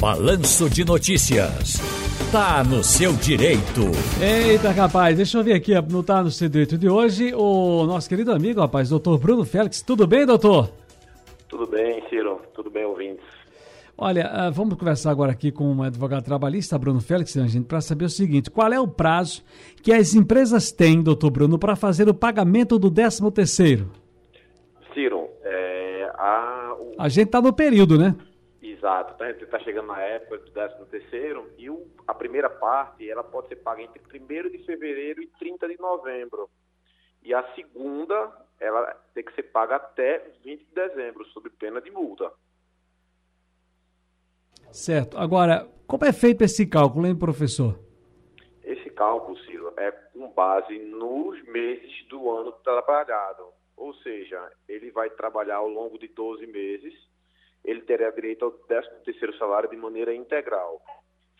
Balanço de Notícias. Tá no seu direito. Eita, rapaz, deixa eu ver aqui no Tá no seu direito de hoje o nosso querido amigo, rapaz, doutor Bruno Félix. Tudo bem, doutor? Tudo bem, Ciro. Tudo bem, ouvintes. Olha, ah, vamos conversar agora aqui com o advogado trabalhista, Bruno Félix, né, gente, para saber o seguinte: qual é o prazo que as empresas têm, doutor Bruno, para fazer o pagamento do 13 terceiro? Ciro, é, a, o, A gente tá no período, né? Exato, tá, a gente está chegando na época do 13 terceiro e o, a primeira parte ela pode ser paga entre 1 de fevereiro e 30 de novembro. E a segunda, ela tem que ser paga até 20 de dezembro, sob pena de multa. Certo. Agora, como é feito esse cálculo, hein, professor? Esse cálculo, Ciro, é com base nos meses do ano trabalhado. Ou seja, ele vai trabalhar ao longo de 12 meses, terá direito ao 13º salário de maneira integral.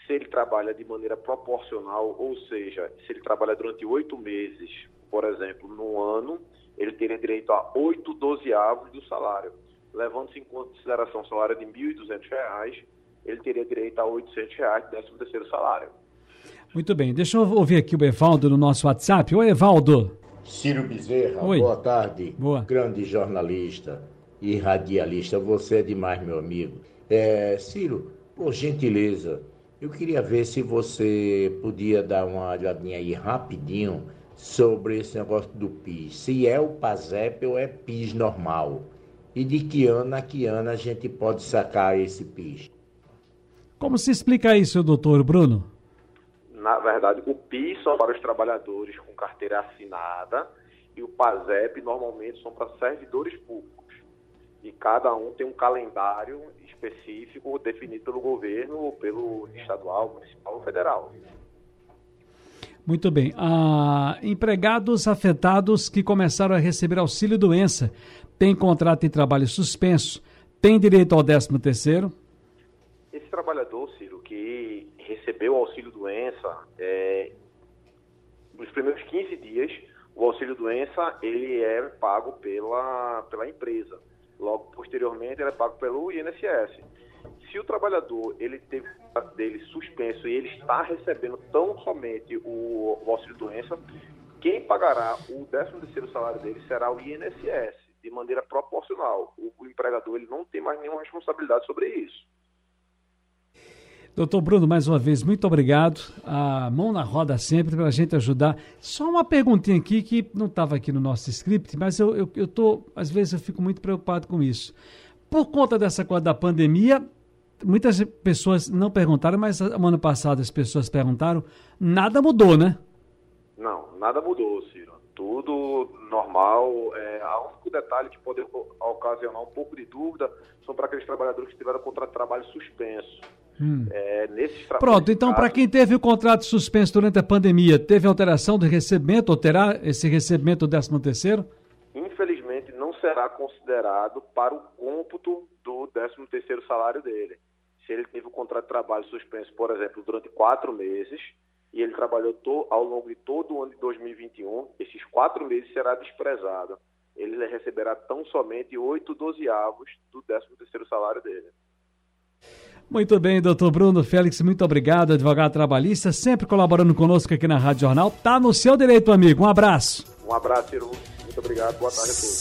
Se ele trabalha de maneira proporcional, ou seja, se ele trabalha durante oito meses, por exemplo, no ano, ele teria direito a oito dozeavos do salário. Levando-se em consideração o salário de R$ 1.200, ele teria direito a 800 reais de 13º salário. Muito bem, deixa eu ouvir aqui o Evaldo no nosso WhatsApp. Oi, Evaldo. Ciro Bezerra, Oi. boa tarde. Boa. Grande jornalista e radialista, você é demais, meu amigo. É, Ciro, por gentileza, eu queria ver se você podia dar uma olhadinha aí rapidinho sobre esse negócio do PIS. Se é o PASEP ou é PIS normal. E de que ano a que ano a gente pode sacar esse PIS. Como se explica isso, doutor Bruno? Na verdade, o PIS são para os trabalhadores com carteira assinada e o PASEP normalmente são para servidores públicos. E cada um tem um calendário específico definido pelo governo, ou pelo estadual, municipal ou federal. Muito bem. Ah, empregados afetados que começaram a receber auxílio doença têm contrato de trabalho suspenso, têm direito ao 13 terceiro? Esse trabalhador, Ciro, que recebeu o auxílio doença, é, nos primeiros 15 dias, o auxílio doença ele é pago pela, pela empresa. Logo posteriormente, ele é pago pelo INSS. Se o trabalhador ele teve dele suspenso e ele está recebendo tão somente o, o auxílio doença, quem pagará o 13 terceiro salário dele será o INSS, de maneira proporcional. O, o empregador ele não tem mais nenhuma responsabilidade sobre isso. Doutor Bruno, mais uma vez, muito obrigado. A mão na roda sempre para a gente ajudar. Só uma perguntinha aqui que não estava aqui no nosso script, mas eu, eu, eu tô, às vezes eu fico muito preocupado com isso. Por conta dessa coisa da pandemia, muitas pessoas não perguntaram, mas ano passado as pessoas perguntaram, nada mudou, né? Não, nada mudou, Ciro. Tudo normal. É, a único detalhe que pode ocasionar um pouco de dúvida são para aqueles trabalhadores que tiveram contrato de trabalho suspenso. É, nesses tra- Pronto, então para quem teve o contrato suspenso durante a pandemia, teve alteração do recebimento ou terá esse recebimento do 13 terceiro? infelizmente, não será considerado para o cômputo do 13º salário dele. Se ele teve o contrato de trabalho suspenso, por exemplo, durante quatro meses, e ele trabalhou to- ao longo de todo o ano de 2021, esses quatro meses será desprezado. Ele receberá tão somente oito dozeavos do 13º salário dele. Muito bem, doutor Bruno Félix, muito obrigado, advogado trabalhista, sempre colaborando conosco aqui na Rádio Jornal. Tá no seu direito, amigo. Um abraço. Um abraço, Ciro. Muito obrigado. Boa tarde a todos.